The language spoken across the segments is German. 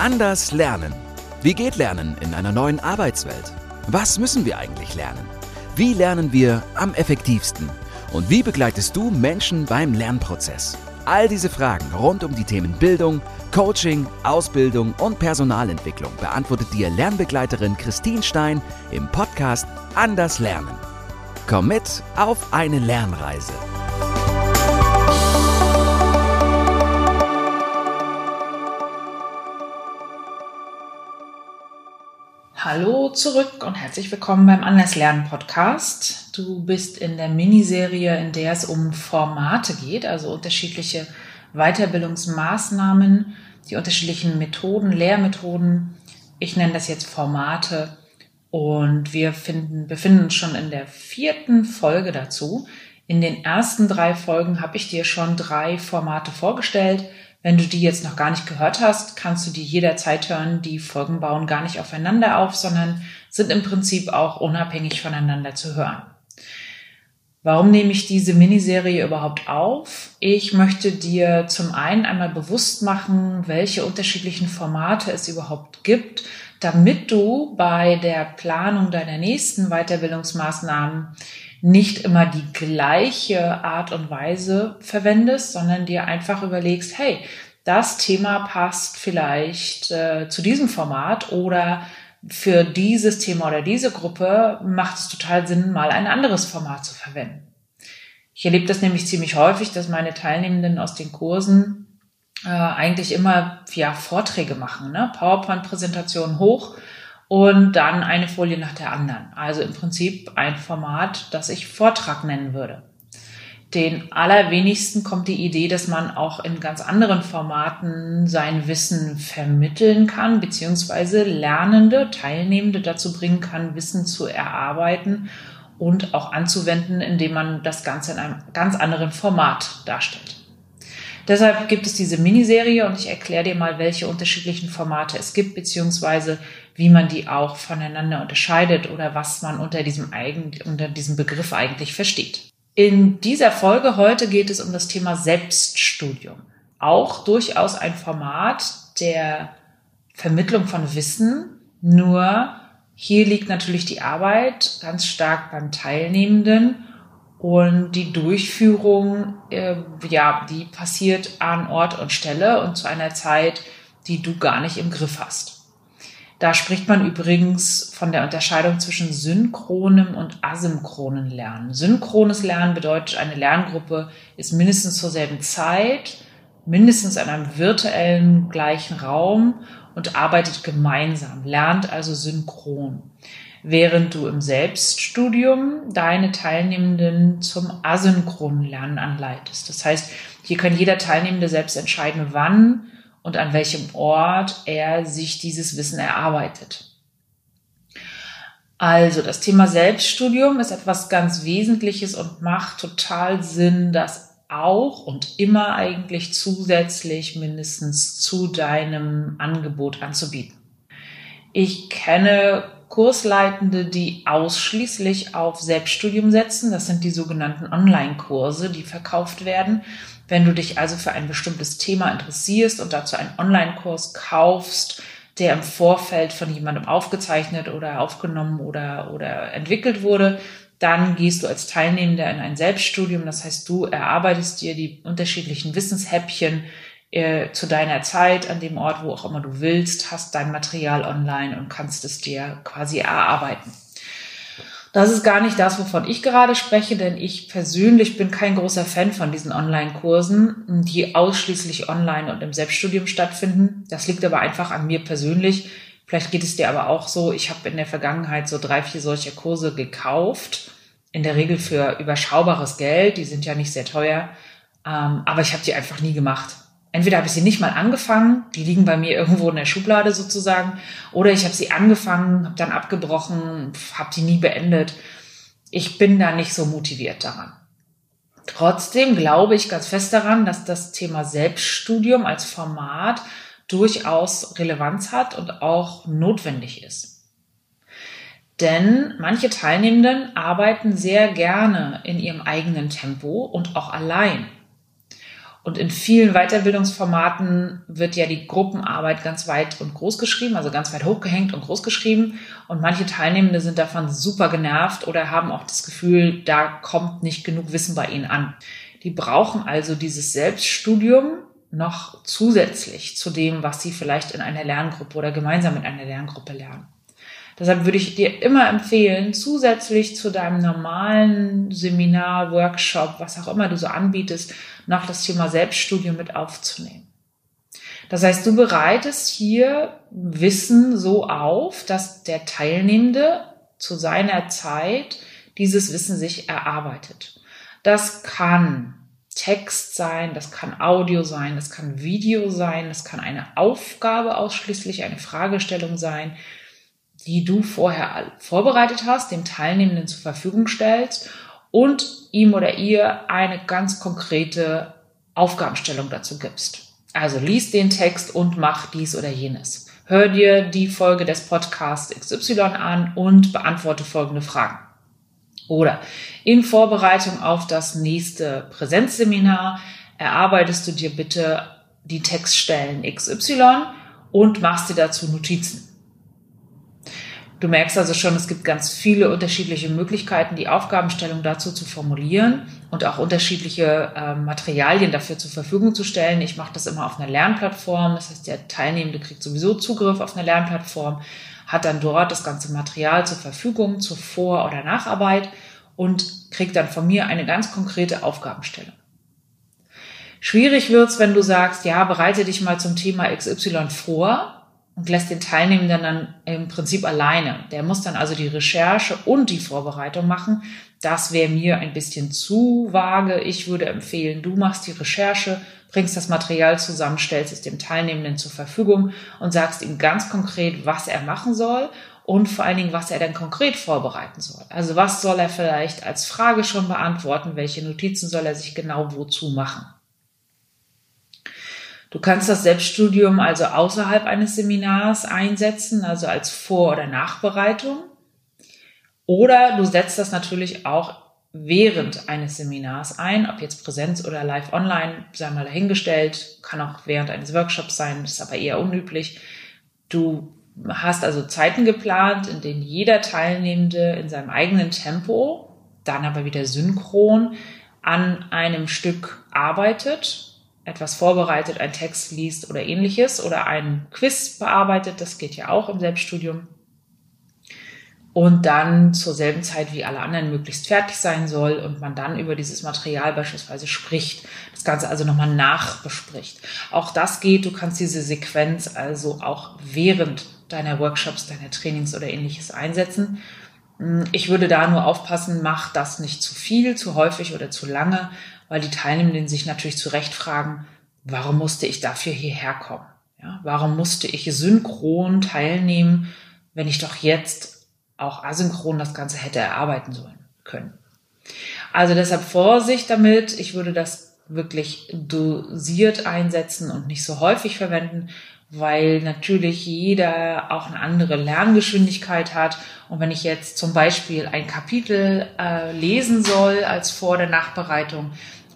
Anders lernen. Wie geht Lernen in einer neuen Arbeitswelt? Was müssen wir eigentlich lernen? Wie lernen wir am effektivsten? Und wie begleitest du Menschen beim Lernprozess? All diese Fragen rund um die Themen Bildung, Coaching, Ausbildung und Personalentwicklung beantwortet dir Lernbegleiterin Christine Stein im Podcast Anders Lernen. Komm mit auf eine Lernreise. Hallo zurück und herzlich willkommen beim Anders Lernen Podcast. Du bist in der Miniserie, in der es um Formate geht, also unterschiedliche Weiterbildungsmaßnahmen, die unterschiedlichen Methoden, Lehrmethoden. Ich nenne das jetzt Formate und wir finden, befinden uns schon in der vierten Folge dazu. In den ersten drei Folgen habe ich dir schon drei Formate vorgestellt. Wenn du die jetzt noch gar nicht gehört hast, kannst du die jederzeit hören. Die Folgen bauen gar nicht aufeinander auf, sondern sind im Prinzip auch unabhängig voneinander zu hören. Warum nehme ich diese Miniserie überhaupt auf? Ich möchte dir zum einen einmal bewusst machen, welche unterschiedlichen Formate es überhaupt gibt, damit du bei der Planung deiner nächsten Weiterbildungsmaßnahmen nicht immer die gleiche Art und Weise verwendest, sondern dir einfach überlegst, hey, das Thema passt vielleicht äh, zu diesem Format oder für dieses Thema oder diese Gruppe macht es total Sinn, mal ein anderes Format zu verwenden. Ich erlebe das nämlich ziemlich häufig, dass meine Teilnehmenden aus den Kursen äh, eigentlich immer ja, Vorträge machen, ne? PowerPoint-Präsentationen hoch und dann eine Folie nach der anderen. Also im Prinzip ein Format, das ich Vortrag nennen würde. Den allerwenigsten kommt die Idee, dass man auch in ganz anderen Formaten sein Wissen vermitteln kann, beziehungsweise Lernende, Teilnehmende dazu bringen kann, Wissen zu erarbeiten und auch anzuwenden, indem man das Ganze in einem ganz anderen Format darstellt. Deshalb gibt es diese Miniserie und ich erkläre dir mal, welche unterschiedlichen Formate es gibt, beziehungsweise wie man die auch voneinander unterscheidet oder was man unter diesem, eigen, unter diesem Begriff eigentlich versteht. In dieser Folge heute geht es um das Thema Selbststudium. Auch durchaus ein Format der Vermittlung von Wissen, nur hier liegt natürlich die Arbeit ganz stark beim Teilnehmenden und die Durchführung, äh, ja, die passiert an Ort und Stelle und zu einer Zeit, die du gar nicht im Griff hast. Da spricht man übrigens von der Unterscheidung zwischen synchronem und asynchronen Lernen. Synchrones Lernen bedeutet, eine Lerngruppe ist mindestens zur selben Zeit, mindestens in einem virtuellen gleichen Raum und arbeitet gemeinsam, lernt also synchron. Während du im Selbststudium deine Teilnehmenden zum asynchronen Lernen anleitest. Das heißt, hier kann jeder Teilnehmende selbst entscheiden, wann und an welchem Ort er sich dieses Wissen erarbeitet. Also das Thema Selbststudium ist etwas ganz Wesentliches und macht total Sinn, das auch und immer eigentlich zusätzlich mindestens zu deinem Angebot anzubieten. Ich kenne Kursleitende, die ausschließlich auf Selbststudium setzen. Das sind die sogenannten Online-Kurse, die verkauft werden. Wenn du dich also für ein bestimmtes Thema interessierst und dazu einen Online-Kurs kaufst, der im Vorfeld von jemandem aufgezeichnet oder aufgenommen oder, oder entwickelt wurde, dann gehst du als Teilnehmender in ein Selbststudium. Das heißt, du erarbeitest dir die unterschiedlichen Wissenshäppchen äh, zu deiner Zeit an dem Ort, wo auch immer du willst, hast dein Material online und kannst es dir quasi erarbeiten. Das ist gar nicht das, wovon ich gerade spreche, denn ich persönlich bin kein großer Fan von diesen Online-Kursen, die ausschließlich online und im Selbststudium stattfinden. Das liegt aber einfach an mir persönlich. Vielleicht geht es dir aber auch so. Ich habe in der Vergangenheit so drei, vier solcher Kurse gekauft. In der Regel für überschaubares Geld. Die sind ja nicht sehr teuer. Ähm, aber ich habe die einfach nie gemacht entweder habe ich sie nicht mal angefangen, die liegen bei mir irgendwo in der Schublade sozusagen, oder ich habe sie angefangen, habe dann abgebrochen, habe die nie beendet. Ich bin da nicht so motiviert daran. Trotzdem glaube ich ganz fest daran, dass das Thema Selbststudium als Format durchaus Relevanz hat und auch notwendig ist. Denn manche Teilnehmenden arbeiten sehr gerne in ihrem eigenen Tempo und auch allein. Und in vielen Weiterbildungsformaten wird ja die Gruppenarbeit ganz weit und groß geschrieben, also ganz weit hochgehängt und groß geschrieben. Und manche Teilnehmende sind davon super genervt oder haben auch das Gefühl, da kommt nicht genug Wissen bei ihnen an. Die brauchen also dieses Selbststudium noch zusätzlich zu dem, was sie vielleicht in einer Lerngruppe oder gemeinsam in einer Lerngruppe lernen. Deshalb würde ich dir immer empfehlen, zusätzlich zu deinem normalen Seminar, Workshop, was auch immer du so anbietest, noch das Thema Selbststudium mit aufzunehmen. Das heißt, du bereitest hier Wissen so auf, dass der Teilnehmende zu seiner Zeit dieses Wissen sich erarbeitet. Das kann Text sein, das kann Audio sein, das kann Video sein, das kann eine Aufgabe ausschließlich, eine Fragestellung sein, die du vorher vorbereitet hast, dem Teilnehmenden zur Verfügung stellst und ihm oder ihr eine ganz konkrete Aufgabenstellung dazu gibst. Also lies den Text und mach dies oder jenes. Hör dir die Folge des Podcasts XY an und beantworte folgende Fragen. Oder in Vorbereitung auf das nächste Präsenzseminar erarbeitest du dir bitte die Textstellen XY und machst dir dazu Notizen. Du merkst also schon, es gibt ganz viele unterschiedliche Möglichkeiten, die Aufgabenstellung dazu zu formulieren und auch unterschiedliche äh, Materialien dafür zur Verfügung zu stellen. Ich mache das immer auf einer Lernplattform. Das heißt, der Teilnehmende kriegt sowieso Zugriff auf eine Lernplattform, hat dann dort das ganze Material zur Verfügung zur Vor- oder Nacharbeit und kriegt dann von mir eine ganz konkrete Aufgabenstellung. Schwierig wird's, wenn du sagst, ja, bereite dich mal zum Thema XY vor und lässt den Teilnehmenden dann im Prinzip alleine. Der muss dann also die Recherche und die Vorbereitung machen. Das wäre mir ein bisschen zu vage. Ich würde empfehlen, du machst die Recherche, bringst das Material zusammen, stellst es dem Teilnehmenden zur Verfügung und sagst ihm ganz konkret, was er machen soll und vor allen Dingen, was er dann konkret vorbereiten soll. Also was soll er vielleicht als Frage schon beantworten, welche Notizen soll er sich genau wozu machen. Du kannst das Selbststudium also außerhalb eines Seminars einsetzen, also als Vor- oder Nachbereitung. Oder du setzt das natürlich auch während eines Seminars ein, ob jetzt Präsenz oder live online, sei mal dahingestellt, kann auch während eines Workshops sein, ist aber eher unüblich. Du hast also Zeiten geplant, in denen jeder Teilnehmende in seinem eigenen Tempo, dann aber wieder synchron an einem Stück arbeitet etwas vorbereitet, einen Text liest oder ähnliches oder einen Quiz bearbeitet, das geht ja auch im Selbststudium. Und dann zur selben Zeit wie alle anderen möglichst fertig sein soll und man dann über dieses Material beispielsweise spricht, das Ganze also nochmal nachbespricht. Auch das geht, du kannst diese Sequenz also auch während deiner Workshops, deiner Trainings oder ähnliches einsetzen. Ich würde da nur aufpassen, mach das nicht zu viel, zu häufig oder zu lange, weil die Teilnehmenden sich natürlich zu Recht fragen, warum musste ich dafür hierher kommen? Ja, warum musste ich synchron teilnehmen, wenn ich doch jetzt auch asynchron das Ganze hätte erarbeiten sollen können? Also deshalb Vorsicht damit. Ich würde das wirklich dosiert einsetzen und nicht so häufig verwenden, weil natürlich jeder auch eine andere Lerngeschwindigkeit hat. Und wenn ich jetzt zum Beispiel ein Kapitel äh, lesen soll als Vor- der Nachbereitung,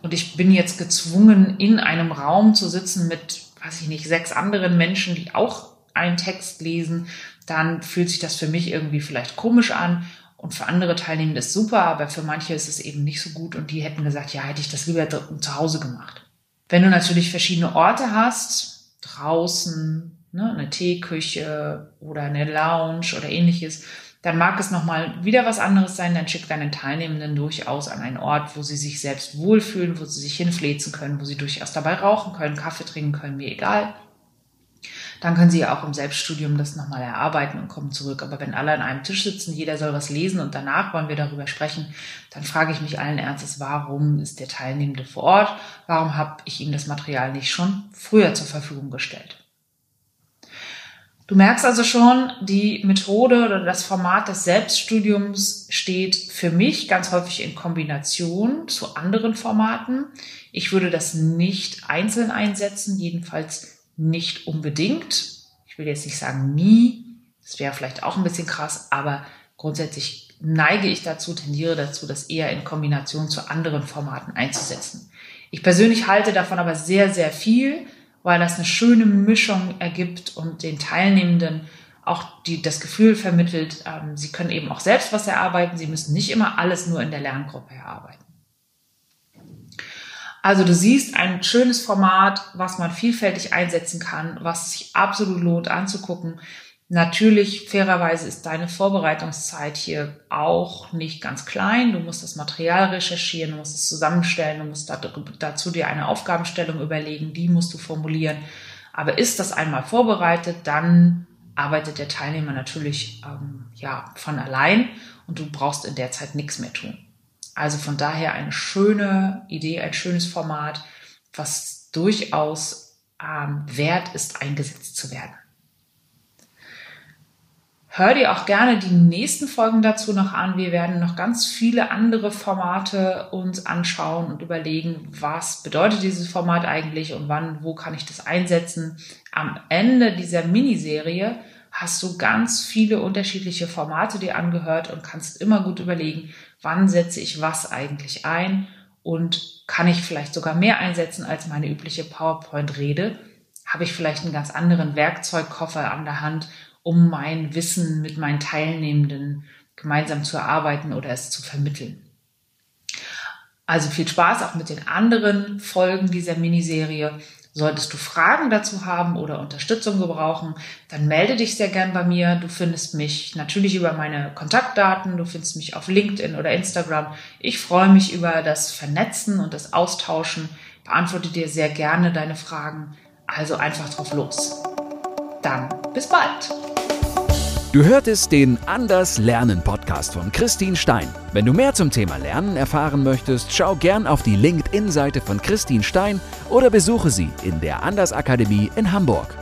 und ich bin jetzt gezwungen, in einem Raum zu sitzen mit, weiß ich nicht, sechs anderen Menschen, die auch einen Text lesen, dann fühlt sich das für mich irgendwie vielleicht komisch an. Und für andere Teilnehmende ist super, aber für manche ist es eben nicht so gut und die hätten gesagt, ja, hätte ich das lieber zu Hause gemacht. Wenn du natürlich verschiedene Orte hast, draußen, ne, eine Teeküche oder eine Lounge oder ähnliches, dann mag es nochmal wieder was anderes sein, dann schick deinen Teilnehmenden durchaus an einen Ort, wo sie sich selbst wohlfühlen, wo sie sich hinfläzen können, wo sie durchaus dabei rauchen können, Kaffee trinken können, mir egal. Dann können sie ja auch im Selbststudium das nochmal erarbeiten und kommen zurück. Aber wenn alle an einem Tisch sitzen, jeder soll was lesen und danach wollen wir darüber sprechen, dann frage ich mich allen Ernstes, warum ist der Teilnehmende vor Ort? Warum habe ich ihm das Material nicht schon früher zur Verfügung gestellt? Du merkst also schon, die Methode oder das Format des Selbststudiums steht für mich ganz häufig in Kombination zu anderen Formaten. Ich würde das nicht einzeln einsetzen, jedenfalls nicht unbedingt. Ich will jetzt nicht sagen nie, das wäre vielleicht auch ein bisschen krass, aber grundsätzlich neige ich dazu, tendiere dazu, das eher in Kombination zu anderen Formaten einzusetzen. Ich persönlich halte davon aber sehr, sehr viel, weil das eine schöne Mischung ergibt und den Teilnehmenden auch die, das Gefühl vermittelt, ähm, sie können eben auch selbst was erarbeiten, sie müssen nicht immer alles nur in der Lerngruppe erarbeiten. Also du siehst ein schönes Format, was man vielfältig einsetzen kann, was sich absolut lohnt anzugucken. Natürlich, fairerweise ist deine Vorbereitungszeit hier auch nicht ganz klein. Du musst das Material recherchieren, du musst es zusammenstellen, du musst dazu dir eine Aufgabenstellung überlegen, die musst du formulieren. Aber ist das einmal vorbereitet, dann arbeitet der Teilnehmer natürlich ähm, ja, von allein und du brauchst in der Zeit nichts mehr tun. Also von daher eine schöne Idee, ein schönes Format, was durchaus ähm, wert ist, eingesetzt zu werden. Hör dir auch gerne die nächsten Folgen dazu noch an. Wir werden noch ganz viele andere Formate uns anschauen und überlegen, was bedeutet dieses Format eigentlich und wann, wo kann ich das einsetzen. Am Ende dieser Miniserie hast du ganz viele unterschiedliche Formate dir angehört und kannst immer gut überlegen, wann setze ich was eigentlich ein und kann ich vielleicht sogar mehr einsetzen als meine übliche PowerPoint-Rede. Habe ich vielleicht einen ganz anderen Werkzeugkoffer an der Hand um mein Wissen mit meinen Teilnehmenden gemeinsam zu erarbeiten oder es zu vermitteln. Also viel Spaß auch mit den anderen Folgen dieser Miniserie. Solltest du Fragen dazu haben oder Unterstützung gebrauchen, dann melde dich sehr gern bei mir. Du findest mich natürlich über meine Kontaktdaten, du findest mich auf LinkedIn oder Instagram. Ich freue mich über das Vernetzen und das Austauschen, beantworte dir sehr gerne deine Fragen. Also einfach drauf los. Dann bis bald. Du hörtest den Anders Lernen Podcast von Christine Stein. Wenn du mehr zum Thema Lernen erfahren möchtest, schau gern auf die LinkedIn-Seite von Christine Stein oder besuche sie in der Anders Akademie in Hamburg.